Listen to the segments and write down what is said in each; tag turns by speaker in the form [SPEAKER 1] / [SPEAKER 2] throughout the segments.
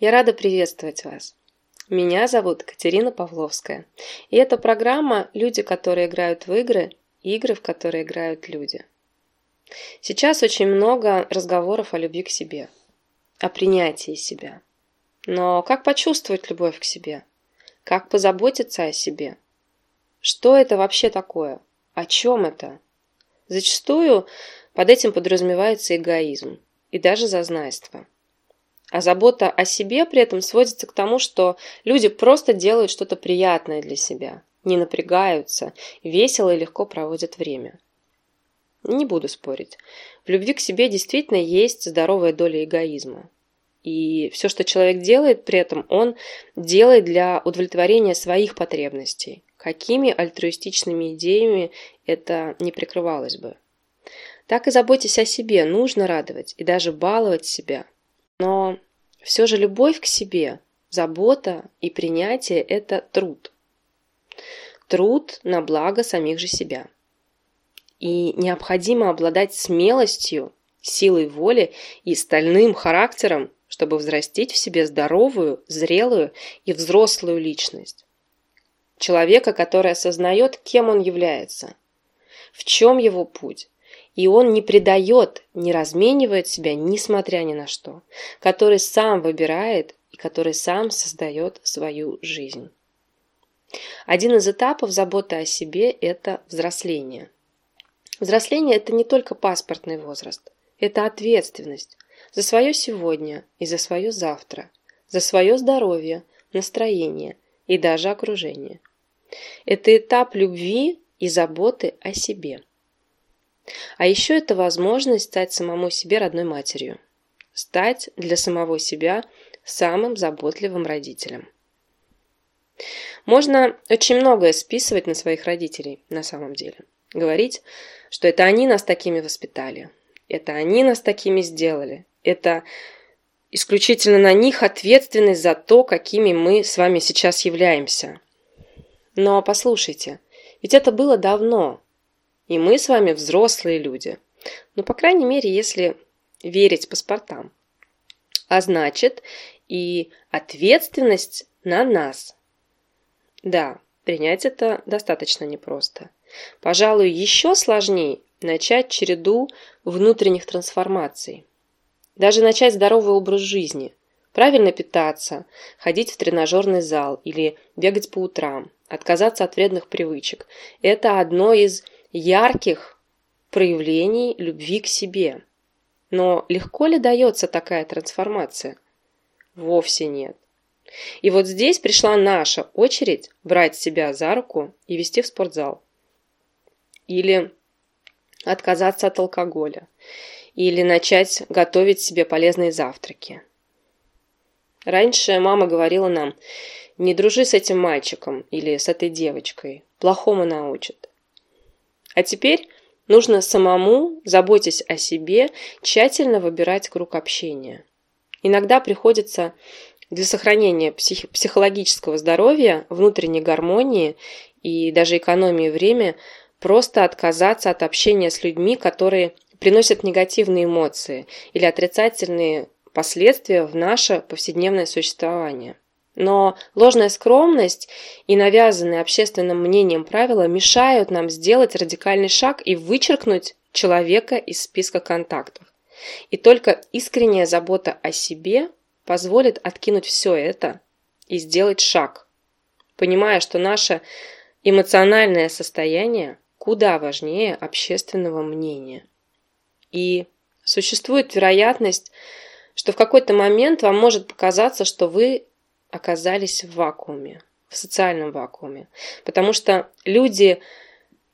[SPEAKER 1] Я рада приветствовать вас. Меня зовут Катерина Павловская. И это программа «Люди, которые играют в игры», игры, в которые играют люди. Сейчас очень много разговоров о любви к себе, о принятии себя. Но как почувствовать любовь к себе? Как позаботиться о себе? Что это вообще такое? О чем это? Зачастую под этим подразумевается эгоизм и даже зазнайство. А забота о себе при этом сводится к тому, что люди просто делают что-то приятное для себя, не напрягаются, весело и легко проводят время. Не буду спорить. В любви к себе действительно есть здоровая доля эгоизма. И все, что человек делает при этом, он делает для удовлетворения своих потребностей. Какими альтруистичными идеями это не прикрывалось бы. Так и заботьтесь о себе, нужно радовать и даже баловать себя – но все же любовь к себе, забота и принятие – это труд. Труд на благо самих же себя. И необходимо обладать смелостью, силой воли и стальным характером, чтобы взрастить в себе здоровую, зрелую и взрослую личность. Человека, который осознает, кем он является, в чем его путь, и он не предает, не разменивает себя, несмотря ни на что, который сам выбирает и который сам создает свою жизнь. Один из этапов заботы о себе – это взросление. Взросление – это не только паспортный возраст, это ответственность за свое сегодня и за свое завтра, за свое здоровье, настроение и даже окружение. Это этап любви и заботы о себе – а еще это возможность стать самому себе родной матерью. Стать для самого себя самым заботливым родителем. Можно очень многое списывать на своих родителей на самом деле. Говорить, что это они нас такими воспитали, это они нас такими сделали, это исключительно на них ответственность за то, какими мы с вами сейчас являемся. Но послушайте, ведь это было давно, и мы с вами взрослые люди. Ну, по крайней мере, если верить паспортам. А значит, и ответственность на нас. Да, принять это достаточно непросто. Пожалуй, еще сложнее начать череду внутренних трансформаций. Даже начать здоровый образ жизни. Правильно питаться, ходить в тренажерный зал или бегать по утрам, отказаться от вредных привычек. Это одно из ярких проявлений любви к себе. Но легко ли дается такая трансформация? Вовсе нет. И вот здесь пришла наша очередь брать себя за руку и вести в спортзал. Или отказаться от алкоголя. Или начать готовить себе полезные завтраки. Раньше мама говорила нам, не дружи с этим мальчиком или с этой девочкой, плохому научат. А теперь нужно самому, заботясь о себе, тщательно выбирать круг общения. Иногда приходится для сохранения псих психологического здоровья, внутренней гармонии и даже экономии времени просто отказаться от общения с людьми, которые приносят негативные эмоции или отрицательные последствия в наше повседневное существование. Но ложная скромность и навязанные общественным мнением правила мешают нам сделать радикальный шаг и вычеркнуть человека из списка контактов. И только искренняя забота о себе позволит откинуть все это и сделать шаг, понимая, что наше эмоциональное состояние куда важнее общественного мнения. И существует вероятность, что в какой-то момент вам может показаться, что вы оказались в вакууме, в социальном вакууме. Потому что люди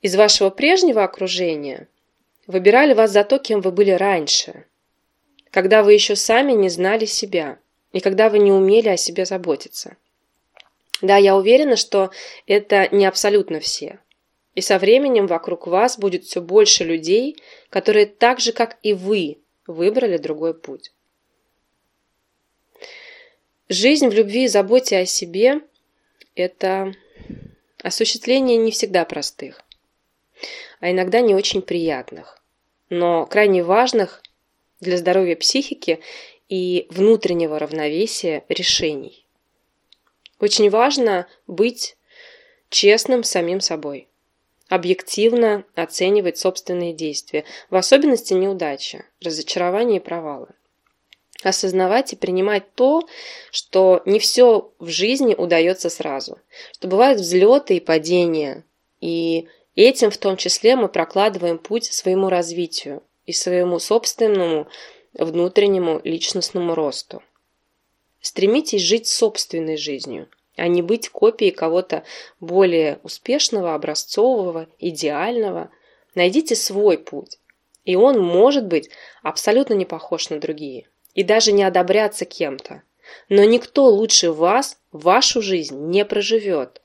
[SPEAKER 1] из вашего прежнего окружения выбирали вас за то, кем вы были раньше, когда вы еще сами не знали себя и когда вы не умели о себе заботиться. Да, я уверена, что это не абсолютно все. И со временем вокруг вас будет все больше людей, которые так же, как и вы, выбрали другой путь. Жизнь в любви и заботе о себе – это осуществление не всегда простых, а иногда не очень приятных, но крайне важных для здоровья психики и внутреннего равновесия решений. Очень важно быть честным самим собой, объективно оценивать собственные действия, в особенности неудачи, разочарования и провалы. Осознавать и принимать то, что не все в жизни удается сразу, что бывают взлеты и падения, и этим в том числе мы прокладываем путь своему развитию и своему собственному внутреннему личностному росту. Стремитесь жить собственной жизнью, а не быть копией кого-то более успешного, образцового, идеального. Найдите свой путь, и он может быть абсолютно не похож на другие, и даже не одобряться кем-то. Но никто лучше вас вашу жизнь не проживет.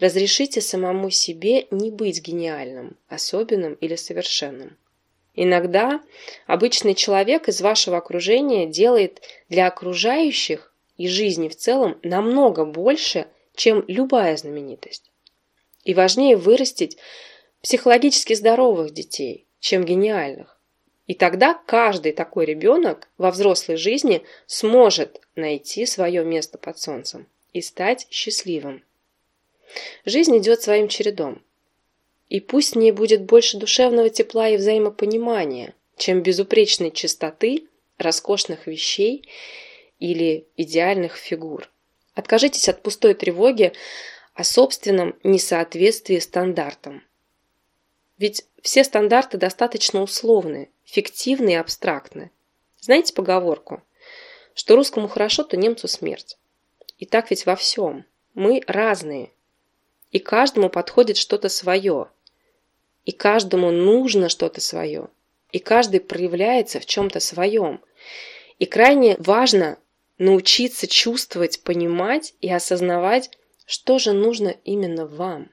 [SPEAKER 1] Разрешите самому себе не быть гениальным, особенным или совершенным. Иногда обычный человек из вашего окружения делает для окружающих и жизни в целом намного больше, чем любая знаменитость. И важнее вырастить психологически здоровых детей, чем гениальных. И тогда каждый такой ребенок во взрослой жизни сможет найти свое место под солнцем и стать счастливым. Жизнь идет своим чередом. И пусть в ней будет больше душевного тепла и взаимопонимания, чем безупречной чистоты, роскошных вещей или идеальных фигур. Откажитесь от пустой тревоги о собственном несоответствии стандартам. Ведь все стандарты достаточно условны, фиктивны и абстрактны. Знаете поговорку, что русскому хорошо, то немцу смерть. И так ведь во всем. Мы разные. И каждому подходит что-то свое – и каждому нужно что-то свое. И каждый проявляется в чем-то своем. И крайне важно научиться чувствовать, понимать и осознавать, что же нужно именно вам.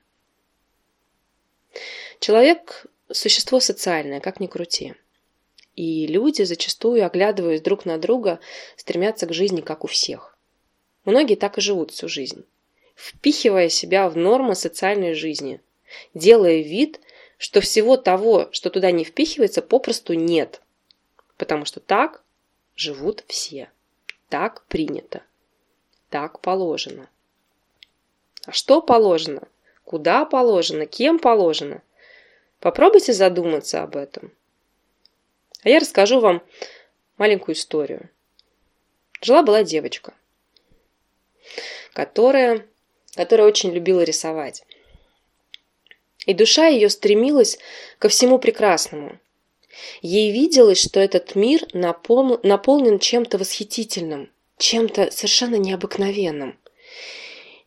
[SPEAKER 1] Человек – существо социальное, как ни крути. И люди, зачастую оглядываясь друг на друга, стремятся к жизни, как у всех. Многие так и живут всю жизнь, впихивая себя в нормы социальной жизни, делая вид, что всего того, что туда не впихивается, попросту нет. Потому что так живут все. Так принято. Так положено. А что положено? Куда положено? Кем положено? Попробуйте задуматься об этом. А я расскажу вам маленькую историю. Жила-была девочка, которая, которая очень любила рисовать и душа ее стремилась ко всему прекрасному. Ей виделось, что этот мир напол... наполнен чем-то восхитительным, чем-то совершенно необыкновенным,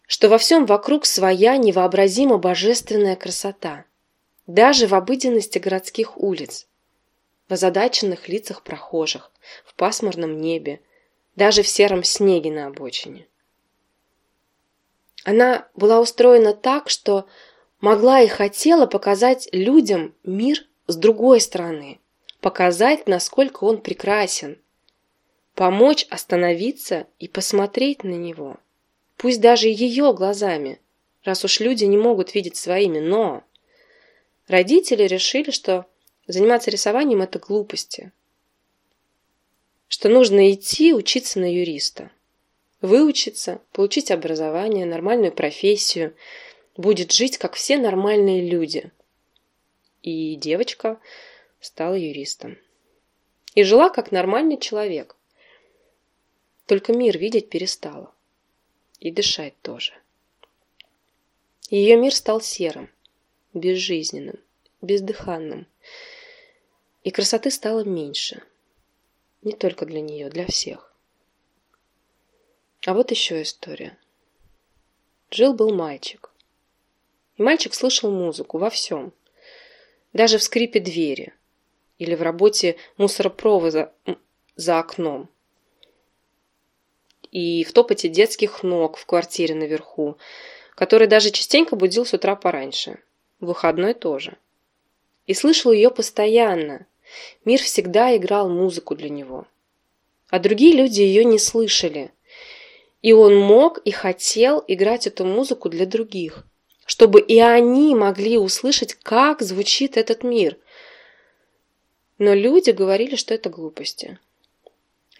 [SPEAKER 1] что во всем вокруг своя невообразимо божественная красота, даже в обыденности городских улиц, в озадаченных лицах прохожих, в пасмурном небе, даже в сером снеге на обочине. Она была устроена так, что могла и хотела показать людям мир с другой стороны, показать, насколько он прекрасен, помочь остановиться и посмотреть на него, пусть даже ее глазами, раз уж люди не могут видеть своими, но родители решили, что заниматься рисованием – это глупости, что нужно идти учиться на юриста, выучиться, получить образование, нормальную профессию – будет жить, как все нормальные люди. И девочка стала юристом. И жила, как нормальный человек. Только мир видеть перестала. И дышать тоже. Ее мир стал серым, безжизненным, бездыханным. И красоты стало меньше. Не только для нее, для всех. А вот еще история. Жил-был мальчик. И мальчик слышал музыку во всем. Даже в скрипе двери. Или в работе мусоропровода за окном. И в топоте детских ног в квартире наверху, который даже частенько будил с утра пораньше. В выходной тоже. И слышал ее постоянно. Мир всегда играл музыку для него. А другие люди ее не слышали. И он мог и хотел играть эту музыку для других чтобы и они могли услышать, как звучит этот мир. Но люди говорили, что это глупости.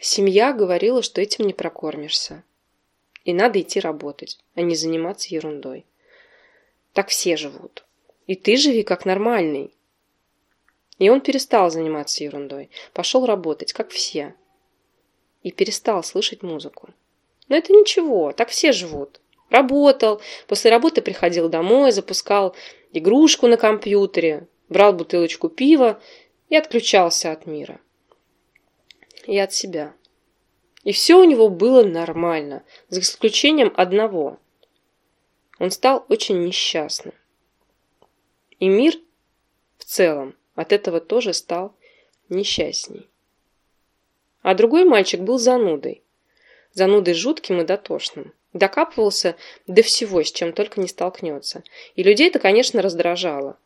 [SPEAKER 1] Семья говорила, что этим не прокормишься. И надо идти работать, а не заниматься ерундой. Так все живут. И ты живи как нормальный. И он перестал заниматься ерундой. Пошел работать, как все. И перестал слышать музыку. Но это ничего, так все живут. Работал, после работы приходил домой, запускал игрушку на компьютере, брал бутылочку пива и отключался от мира. И от себя. И все у него было нормально, за исключением одного. Он стал очень несчастным. И мир в целом от этого тоже стал несчастней. А другой мальчик был занудой. Занудой жутким и дотошным. Докапывался до всего, с чем только не столкнется. И людей это, конечно, раздражало.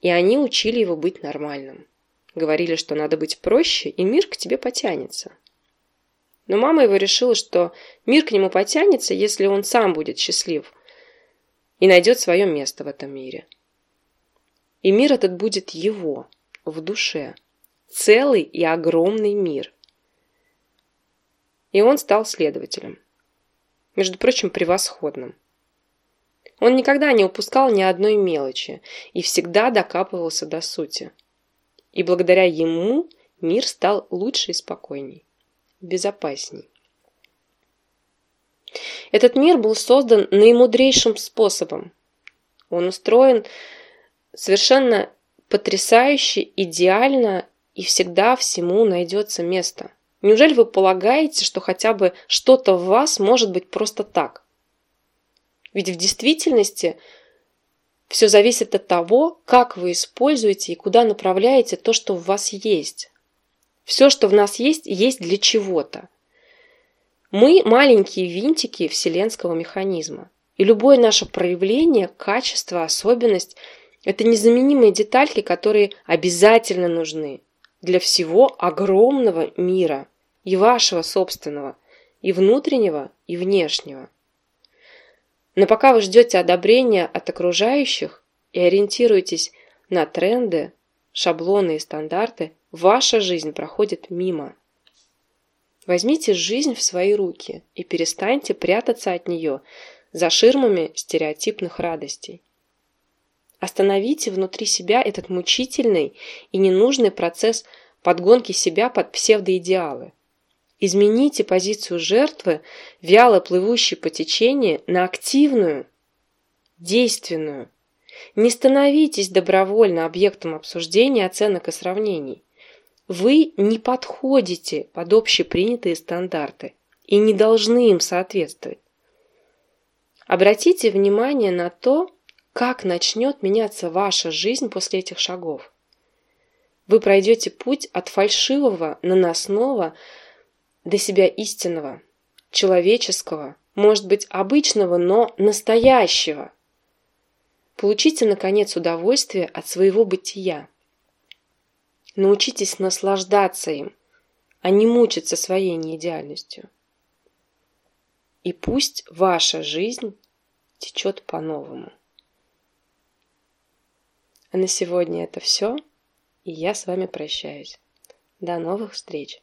[SPEAKER 1] И они учили его быть нормальным. Говорили, что надо быть проще, и мир к тебе потянется. Но мама его решила, что мир к нему потянется, если он сам будет счастлив и найдет свое место в этом мире. И мир этот будет его, в душе. Целый и огромный мир. И он стал следователем. Между прочим, превосходным. Он никогда не упускал ни одной мелочи и всегда докапывался до сути. И благодаря ему мир стал лучше и спокойней, безопасней. Этот мир был создан наимудрейшим способом. Он устроен совершенно потрясающе, идеально и всегда всему найдется место. Неужели вы полагаете, что хотя бы что-то в вас может быть просто так? Ведь в действительности все зависит от того, как вы используете и куда направляете то, что в вас есть. Все, что в нас есть, есть для чего-то. Мы маленькие винтики вселенского механизма. И любое наше проявление, качество, особенность – это незаменимые детальки, которые обязательно нужны для всего огромного мира, и вашего собственного, и внутреннего, и внешнего. Но пока вы ждете одобрения от окружающих и ориентируетесь на тренды, шаблоны и стандарты, ваша жизнь проходит мимо. Возьмите жизнь в свои руки и перестаньте прятаться от нее за ширмами стереотипных радостей. Остановите внутри себя этот мучительный и ненужный процесс подгонки себя под псевдоидеалы. Измените позицию жертвы, вяло плывущей по течению, на активную, действенную. Не становитесь добровольно объектом обсуждения, оценок и сравнений. Вы не подходите под общепринятые стандарты и не должны им соответствовать. Обратите внимание на то, как начнет меняться ваша жизнь после этих шагов? Вы пройдете путь от фальшивого, наносного до себя истинного, человеческого, может быть, обычного, но настоящего. Получите, наконец, удовольствие от своего бытия. Научитесь наслаждаться им, а не мучиться своей неидеальностью. И пусть ваша жизнь течет по-новому. А на сегодня это все, и я с вами прощаюсь. До новых встреч!